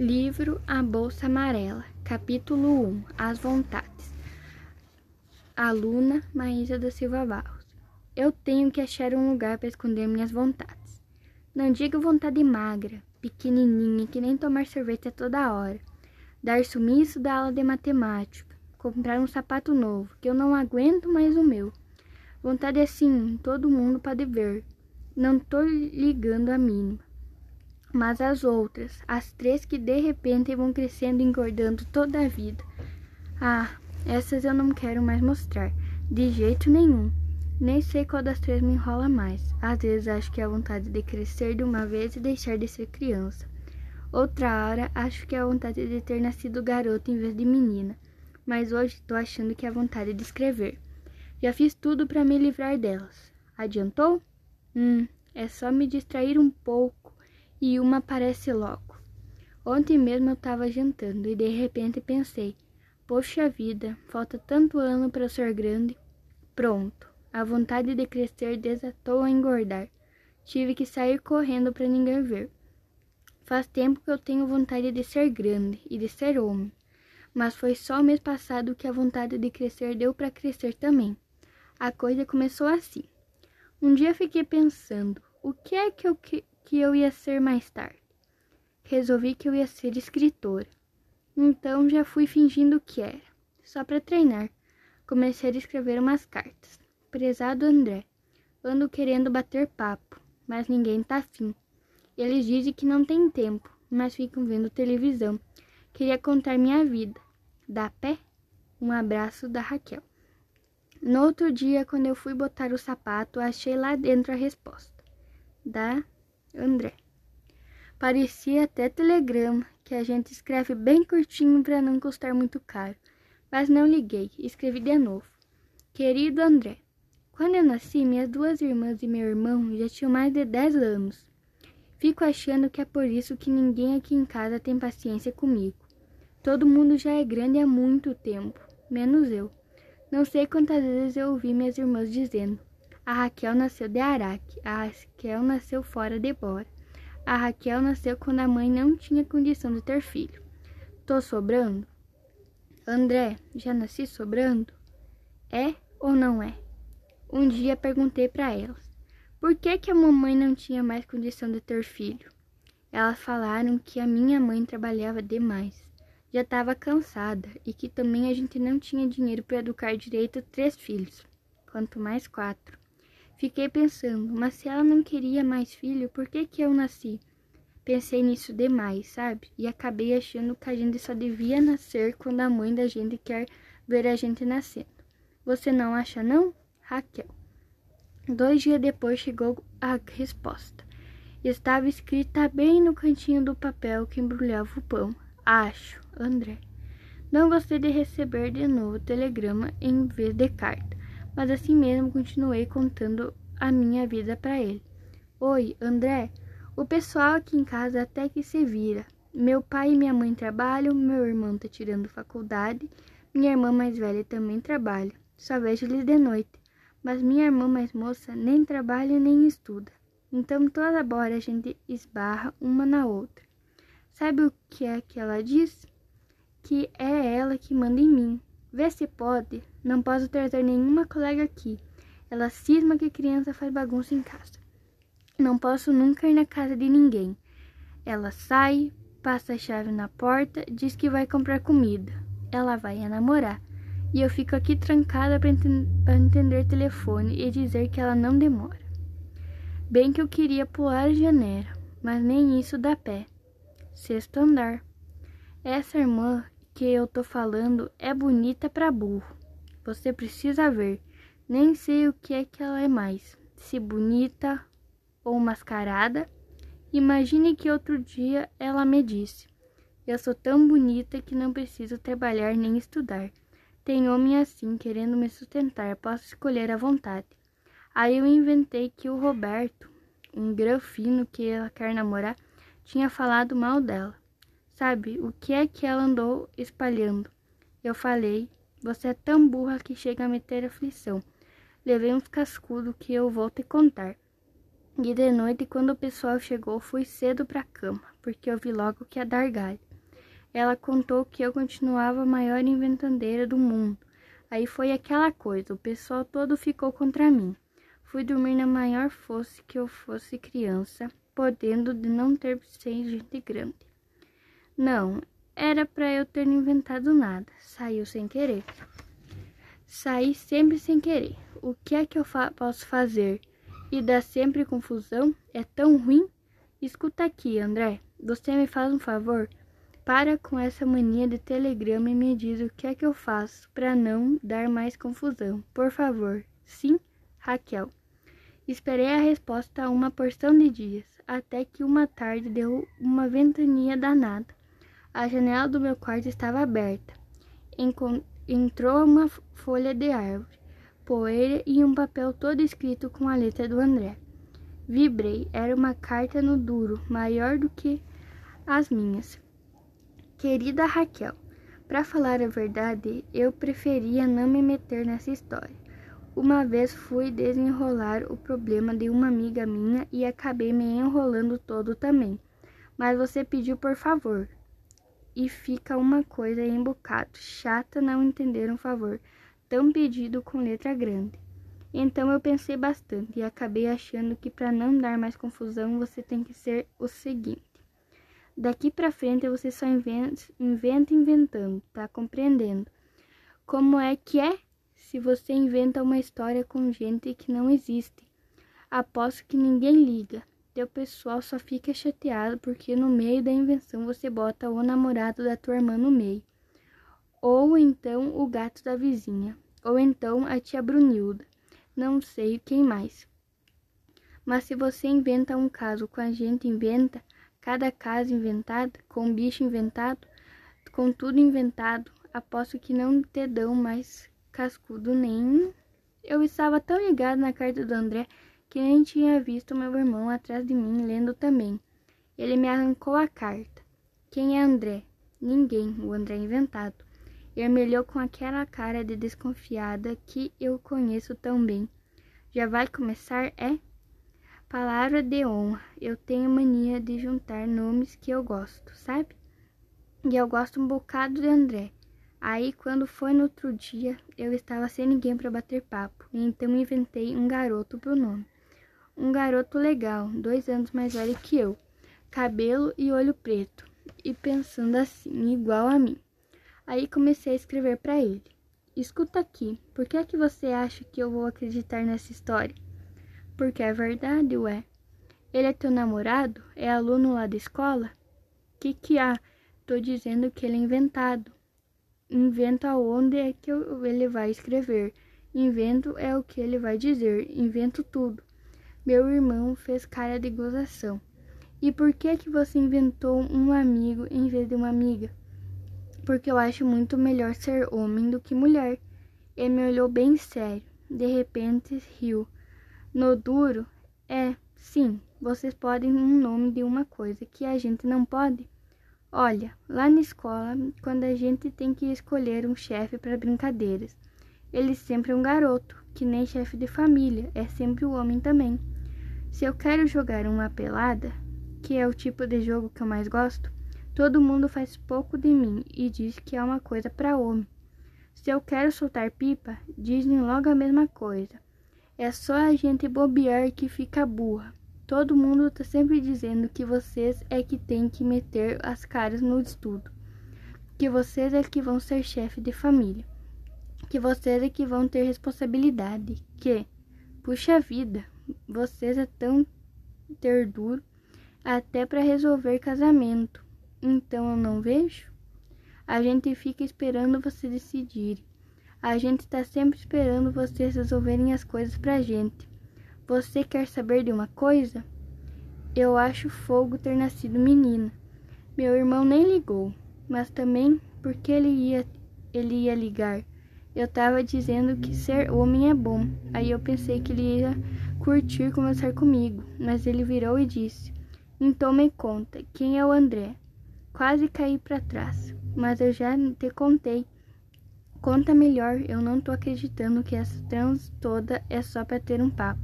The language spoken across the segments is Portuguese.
Livro A Bolsa Amarela, capítulo 1 As Vontades. Aluna Maísa da Silva Barros. Eu tenho que achar um lugar para esconder minhas vontades. Não digo vontade magra, pequenininha, que nem tomar sorvete a toda hora. Dar sumiço da aula de matemática. Comprar um sapato novo, que eu não aguento mais o meu. Vontade assim, todo mundo pode ver. Não tô ligando a mínima mas as outras, as três que de repente vão crescendo e engordando toda a vida. Ah, essas eu não quero mais mostrar, de jeito nenhum. Nem sei qual das três me enrola mais. Às vezes acho que é a vontade de crescer de uma vez e deixar de ser criança. Outra hora acho que é a vontade de ter nascido garota em vez de menina. Mas hoje estou achando que é a vontade de escrever. Já fiz tudo para me livrar delas. Adiantou? Hum, é só me distrair um pouco e uma aparece logo. Ontem mesmo eu estava jantando e de repente pensei: Poxa vida, falta tanto ano para ser grande. Pronto, a vontade de crescer desatou a engordar. Tive que sair correndo para ninguém ver. Faz tempo que eu tenho vontade de ser grande e de ser homem, mas foi só o mês passado que a vontade de crescer deu para crescer também. A coisa começou assim. Um dia fiquei pensando: o que é que eu que que eu ia ser mais tarde. Resolvi que eu ia ser escritora. Então já fui fingindo que era, só para treinar. Comecei a escrever umas cartas. Prezado André, ando querendo bater papo, mas ninguém tá afim. Eles dizem que não tem tempo, mas ficam vendo televisão. Queria contar minha vida. Dá pé? Um abraço da Raquel. No outro dia, quando eu fui botar o sapato, achei lá dentro a resposta. Da André. Parecia até telegrama, que a gente escreve bem curtinho para não custar muito caro. Mas não liguei, escrevi de novo. Querido André, quando eu nasci, minhas duas irmãs e meu irmão já tinham mais de 10 anos. Fico achando que é por isso que ninguém aqui em casa tem paciência comigo. Todo mundo já é grande há muito tempo, menos eu. Não sei quantas vezes eu ouvi minhas irmãs dizendo: a Raquel nasceu de Araque. A Raquel nasceu fora de Bora. A Raquel nasceu quando a mãe não tinha condição de ter filho. Tô sobrando? André, já nasci sobrando? É ou não é? Um dia perguntei para elas: por que, que a mamãe não tinha mais condição de ter filho? Elas falaram que a minha mãe trabalhava demais, já estava cansada e que também a gente não tinha dinheiro para educar direito três filhos, quanto mais quatro. Fiquei pensando, mas se ela não queria mais filho, por que que eu nasci? Pensei nisso demais, sabe? E acabei achando que a gente só devia nascer quando a mãe da gente quer ver a gente nascendo. Você não acha não? Raquel. Dois dias depois chegou a resposta. Estava escrita bem no cantinho do papel que embrulhava o pão. Acho, André. Não gostei de receber de novo o telegrama em vez de carta mas assim mesmo continuei contando a minha vida para ele. Oi, André. O pessoal aqui em casa até que se vira. Meu pai e minha mãe trabalham, meu irmão tá tirando faculdade, minha irmã mais velha também trabalha. Só vejo eles de noite. Mas minha irmã mais moça nem trabalha nem estuda. Então toda hora a gente esbarra uma na outra. Sabe o que é que ela diz? Que é ela que manda em mim. Vê se pode. Não posso trazer nenhuma colega aqui. Ela cisma que criança faz bagunça em casa. Não posso nunca ir na casa de ninguém. Ela sai, passa a chave na porta, diz que vai comprar comida. Ela vai a namorar. E eu fico aqui trancada para entender telefone e dizer que ela não demora. Bem que eu queria pular a janela, mas nem isso dá pé. Sexto andar. Essa irmã que eu tô falando é bonita para burro. Você precisa ver. Nem sei o que é que ela é mais, se bonita ou mascarada. Imagine que outro dia ela me disse: Eu sou tão bonita que não preciso trabalhar nem estudar. Tem homem assim querendo me sustentar, posso escolher à vontade. Aí eu inventei que o Roberto, um granfino que ela quer namorar, tinha falado mal dela. Sabe o que é que ela andou espalhando? Eu falei, você é tão burra que chega a meter aflição. Levei uns cascudos que eu vou te contar. E de noite, quando o pessoal chegou, fui cedo pra cama, porque eu vi logo que ia dar galho. Ela contou que eu continuava a maior inventandeira do mundo. Aí foi aquela coisa, o pessoal todo ficou contra mim. Fui dormir na maior fosse que eu fosse criança, podendo de não ter sem gente grande. Não, era para eu ter inventado nada. Saiu sem querer. Saí sempre sem querer. O que é que eu fa posso fazer? E dá sempre confusão? É tão ruim? Escuta aqui, André. Você me faz um favor? Para com essa mania de telegrama e me diz o que é que eu faço para não dar mais confusão. Por favor. Sim, Raquel. Esperei a resposta uma porção de dias, até que uma tarde deu uma ventania danada. A janela do meu quarto estava aberta. Entrou uma folha de árvore, poeira e um papel todo escrito com a letra do André. Vibrei, era uma carta no duro, maior do que as minhas. Querida Raquel, para falar a verdade, eu preferia não me meter nessa história. Uma vez fui desenrolar o problema de uma amiga minha e acabei me enrolando todo também. Mas você pediu por favor, e fica uma coisa embocado, chata não entender um favor tão pedido com letra grande. Então eu pensei bastante e acabei achando que para não dar mais confusão você tem que ser o seguinte. Daqui para frente você só inventa, inventa inventando, tá compreendendo? Como é que é se você inventa uma história com gente que não existe? Aposto que ninguém liga teu pessoal só fica chateado porque no meio da invenção você bota o namorado da tua irmã no meio. Ou então o gato da vizinha. Ou então a tia Brunilda. Não sei quem mais. Mas se você inventa um caso com a gente inventa, cada casa inventada, com bicho inventado, com tudo inventado, aposto que não te dão mais cascudo nem. Eu estava tão ligado na carta do André que nem tinha visto meu irmão atrás de mim lendo também. Ele me arrancou a carta. Quem é André? Ninguém, o André inventado. Ermelhou com aquela cara de desconfiada que eu conheço tão bem. Já vai começar, é? Palavra de honra. Eu tenho mania de juntar nomes que eu gosto, sabe? E eu gosto um bocado de André. Aí, quando foi no outro dia, eu estava sem ninguém para bater papo, então inventei um garoto pro nome. Um garoto legal, dois anos mais velho que eu, cabelo e olho preto, e pensando assim, igual a mim. Aí comecei a escrever para ele. Escuta aqui, por que é que você acha que eu vou acreditar nessa história? Porque é verdade, ué. Ele é teu namorado? É aluno lá da escola? Que que há? Tô dizendo que ele é inventado. Inventa onde é que ele vai escrever. Invento é o que ele vai dizer. Invento tudo. Meu irmão fez cara de gozação. E por que que você inventou um amigo em vez de uma amiga? Porque eu acho muito melhor ser homem do que mulher. Ele me olhou bem sério. De repente riu. No duro, é, sim, vocês podem um nome de uma coisa que a gente não pode. Olha, lá na escola, quando a gente tem que escolher um chefe para brincadeiras, ele sempre é um garoto, que nem chefe de família, é sempre o homem também. Se eu quero jogar uma pelada, que é o tipo de jogo que eu mais gosto, todo mundo faz pouco de mim e diz que é uma coisa para homem. Se eu quero soltar pipa, dizem logo a mesma coisa. É só a gente bobear que fica burra. Todo mundo tá sempre dizendo que vocês é que tem que meter as caras no estudo. Que vocês é que vão ser chefe de família. Que vocês é que vão ter responsabilidade. Que, puxa vida, vocês é tão ter duro até para resolver casamento. Então eu não vejo? A gente fica esperando você decidir. A gente está sempre esperando vocês resolverem as coisas pra gente. Você quer saber de uma coisa? Eu acho fogo ter nascido menina. Meu irmão nem ligou, mas também porque ele ia ele ia ligar. Eu tava dizendo que ser homem é bom. Aí eu pensei que ele ia curtir conversar comigo, mas ele virou e disse: Então me conta, quem é o André? Quase caí para trás, mas eu já te contei. Conta melhor, eu não tô acreditando que essa trans toda é só para ter um papo.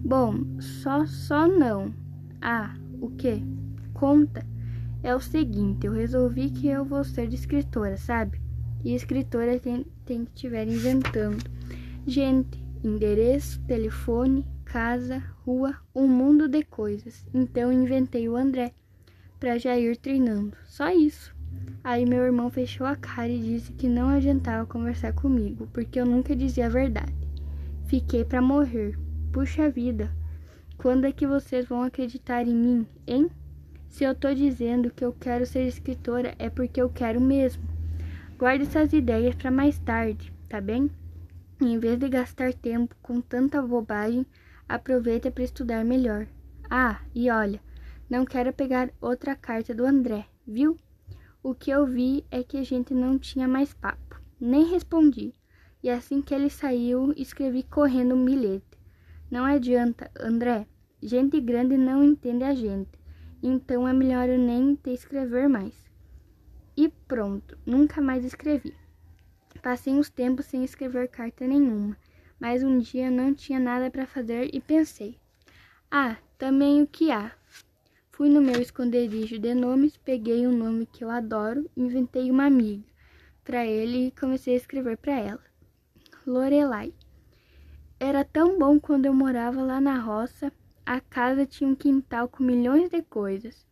Bom, só só não. Ah, o que? Conta. É o seguinte, eu resolvi que eu vou ser escritora, sabe? E escritora tem, tem que estiver inventando. Gente, endereço, telefone, casa, rua, um mundo de coisas. Então inventei o André para já ir treinando. Só isso. Aí meu irmão fechou a cara e disse que não adiantava conversar comigo, porque eu nunca dizia a verdade. Fiquei para morrer. Puxa vida. Quando é que vocês vão acreditar em mim, hein? Se eu tô dizendo que eu quero ser escritora, é porque eu quero mesmo. Guarde essas ideias para mais tarde, tá bem? Em vez de gastar tempo com tanta bobagem, aproveita para estudar melhor. Ah, e olha, não quero pegar outra carta do André, viu? O que eu vi é que a gente não tinha mais papo. Nem respondi. E assim que ele saiu, escrevi correndo um bilhete. Não adianta, André. Gente grande não entende a gente então é melhor eu nem te escrever mais. E pronto, nunca mais escrevi. Passei uns tempos sem escrever carta nenhuma, mas um dia não tinha nada para fazer e pensei: ah, também o que há? Fui no meu esconderijo de nomes, peguei um nome que eu adoro, inventei uma amiga para ele e comecei a escrever para ela. Lorelai. Era tão bom quando eu morava lá na roça a casa tinha um quintal com milhões de coisas.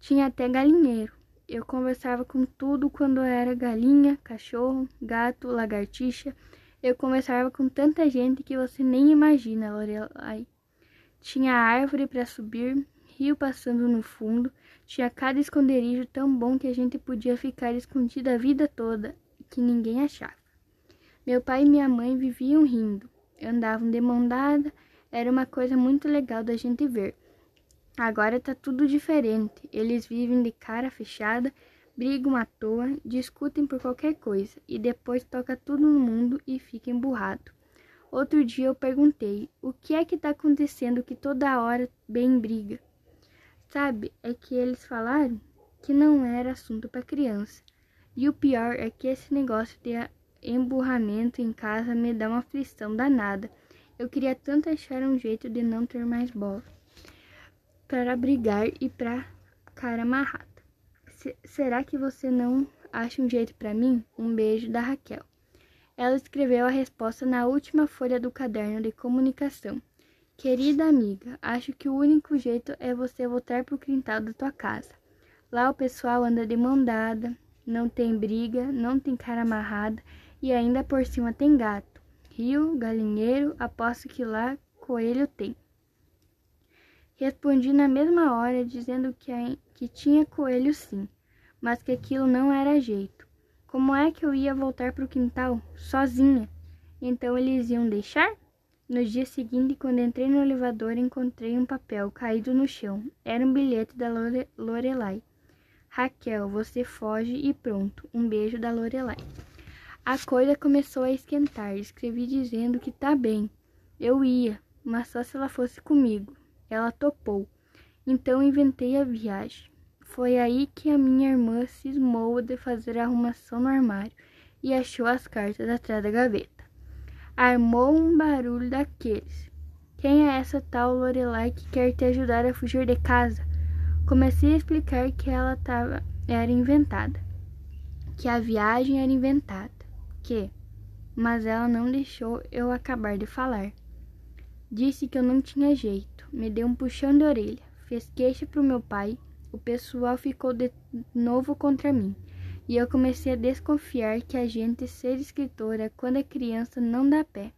Tinha até galinheiro. Eu conversava com tudo quando era galinha, cachorro, gato, lagartixa. Eu conversava com tanta gente que você nem imagina, Lorelai. Tinha árvore para subir, rio passando no fundo, tinha cada esconderijo tão bom que a gente podia ficar escondido a vida toda que ninguém achava. Meu pai e minha mãe viviam rindo, andavam de mão dada era uma coisa muito legal da gente ver. Agora tá tudo diferente. Eles vivem de cara fechada, brigam à toa, discutem por qualquer coisa e depois toca tudo no mundo e fica emburrado. Outro dia eu perguntei: "O que é que tá acontecendo que toda hora bem briga?" Sabe, é que eles falaram que não era assunto para criança. E o pior é que esse negócio de emburramento em casa me dá uma aflição danada. Eu queria tanto achar um jeito de não ter mais bola para brigar e pra cara amarrada. Se, será que você não acha um jeito para mim? Um beijo da Raquel. Ela escreveu a resposta na última folha do caderno de comunicação. Querida amiga, acho que o único jeito é você voltar pro quintal da tua casa. Lá o pessoal anda de mão dada, não tem briga, não tem cara amarrada e ainda por cima tem gato rio, galinheiro, aposto que lá coelho tem. Respondi na mesma hora, dizendo que, que tinha coelho sim, mas que aquilo não era jeito. Como é que eu ia voltar para o quintal, sozinha? Então eles iam deixar? No dia seguinte, quando entrei no elevador, encontrei um papel caído no chão. Era um bilhete da Lore Lorelai. Raquel, você foge e pronto. Um beijo da Lorelai. A coisa começou a esquentar. Escrevi dizendo que tá bem. Eu ia, mas só se ela fosse comigo. Ela topou. Então inventei a viagem. Foi aí que a minha irmã cismou de fazer a arrumação no armário e achou as cartas atrás da gaveta. Armou um barulho daqueles. Quem é essa tal Lorelai que quer te ajudar a fugir de casa? Comecei a explicar que ela tava, era inventada, que a viagem era inventada que, mas ela não deixou eu acabar de falar. Disse que eu não tinha jeito, me deu um puxão de orelha, fez queixa pro meu pai, o pessoal ficou de novo contra mim, e eu comecei a desconfiar que a gente ser escritora quando é criança não dá pé.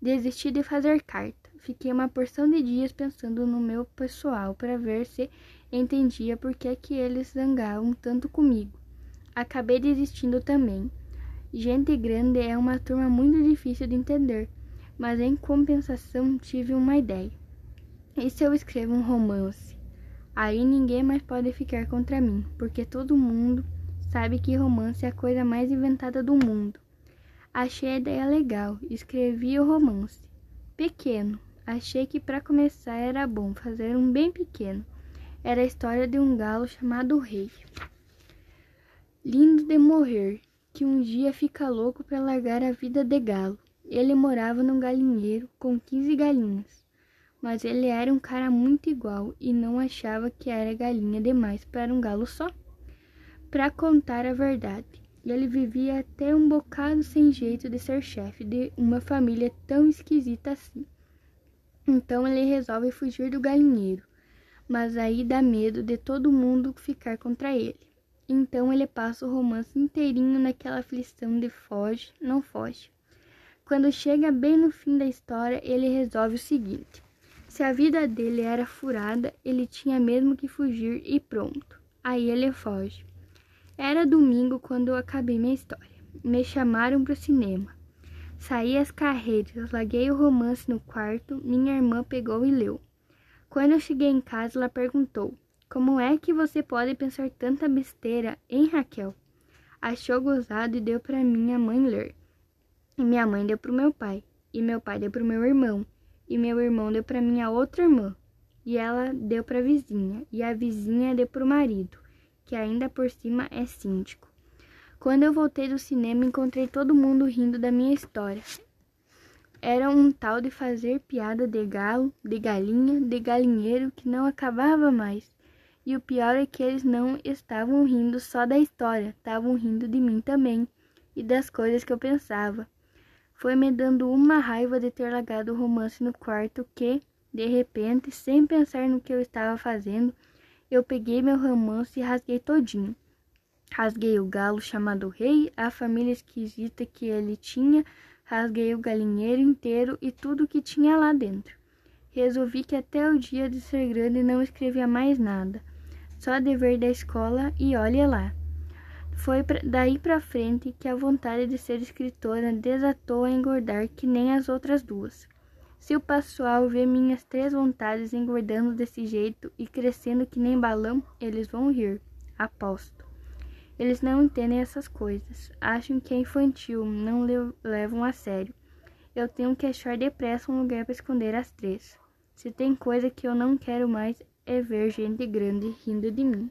Desisti de fazer carta. Fiquei uma porção de dias pensando no meu pessoal para ver se entendia por que, que eles zangavam tanto comigo. Acabei desistindo também. Gente grande é uma turma muito difícil de entender, mas em compensação tive uma ideia. E se eu escrevo um romance? Aí ninguém mais pode ficar contra mim, porque todo mundo sabe que romance é a coisa mais inventada do mundo. Achei a ideia legal, escrevi o romance. Pequeno, achei que para começar era bom fazer um bem pequeno. Era a história de um galo chamado Rei. Lindo de morrer, que um dia fica louco para largar a vida de galo. Ele morava num galinheiro com quinze galinhas. mas ele era um cara muito igual e não achava que era galinha demais para um galo só. Para contar a verdade, ele vivia até um bocado sem jeito de ser chefe de uma família tão esquisita assim. Então ele resolve fugir do galinheiro, mas aí dá medo de todo mundo ficar contra ele. Então ele passa o romance inteirinho naquela aflição de foge, não foge. Quando chega bem no fim da história, ele resolve o seguinte: se a vida dele era furada, ele tinha mesmo que fugir e pronto. Aí ele foge. Era domingo quando eu acabei minha história. Me chamaram para o cinema. Saí às carreiras, larguei o romance no quarto, minha irmã pegou e leu. Quando eu cheguei em casa, ela perguntou: Como é que você pode pensar tanta besteira, hein, Raquel? Achou gozado e deu para minha mãe ler. E minha mãe deu para o meu pai, e meu pai deu para o meu irmão, e meu irmão deu para minha outra irmã, e ela deu para a vizinha, e a vizinha deu para o marido, que ainda por cima é síndico. Quando eu voltei do cinema, encontrei todo mundo rindo da minha história. Era um tal de fazer piada de galo, de galinha, de galinheiro que não acabava mais. E o pior é que eles não estavam rindo só da história, estavam rindo de mim também e das coisas que eu pensava. Foi me dando uma raiva de ter largado o romance no quarto que, de repente, sem pensar no que eu estava fazendo, eu peguei meu romance e rasguei todinho. Rasguei o galo chamado Rei, a família esquisita que ele tinha, rasguei o galinheiro inteiro e tudo que tinha lá dentro. Resolvi que até o dia de ser grande não escrevia mais nada, só dever da escola e olha lá. Foi daí para frente que a vontade de ser escritora desatou a engordar que nem as outras duas. Se o pessoal vê minhas três vontades engordando desse jeito e crescendo que nem balão, eles vão rir, aposto. Eles não entendem essas coisas, acham que é infantil, não levam a sério. Eu tenho que achar depressa um lugar para esconder as três. Se tem coisa que eu não quero mais é ver gente grande rindo de mim.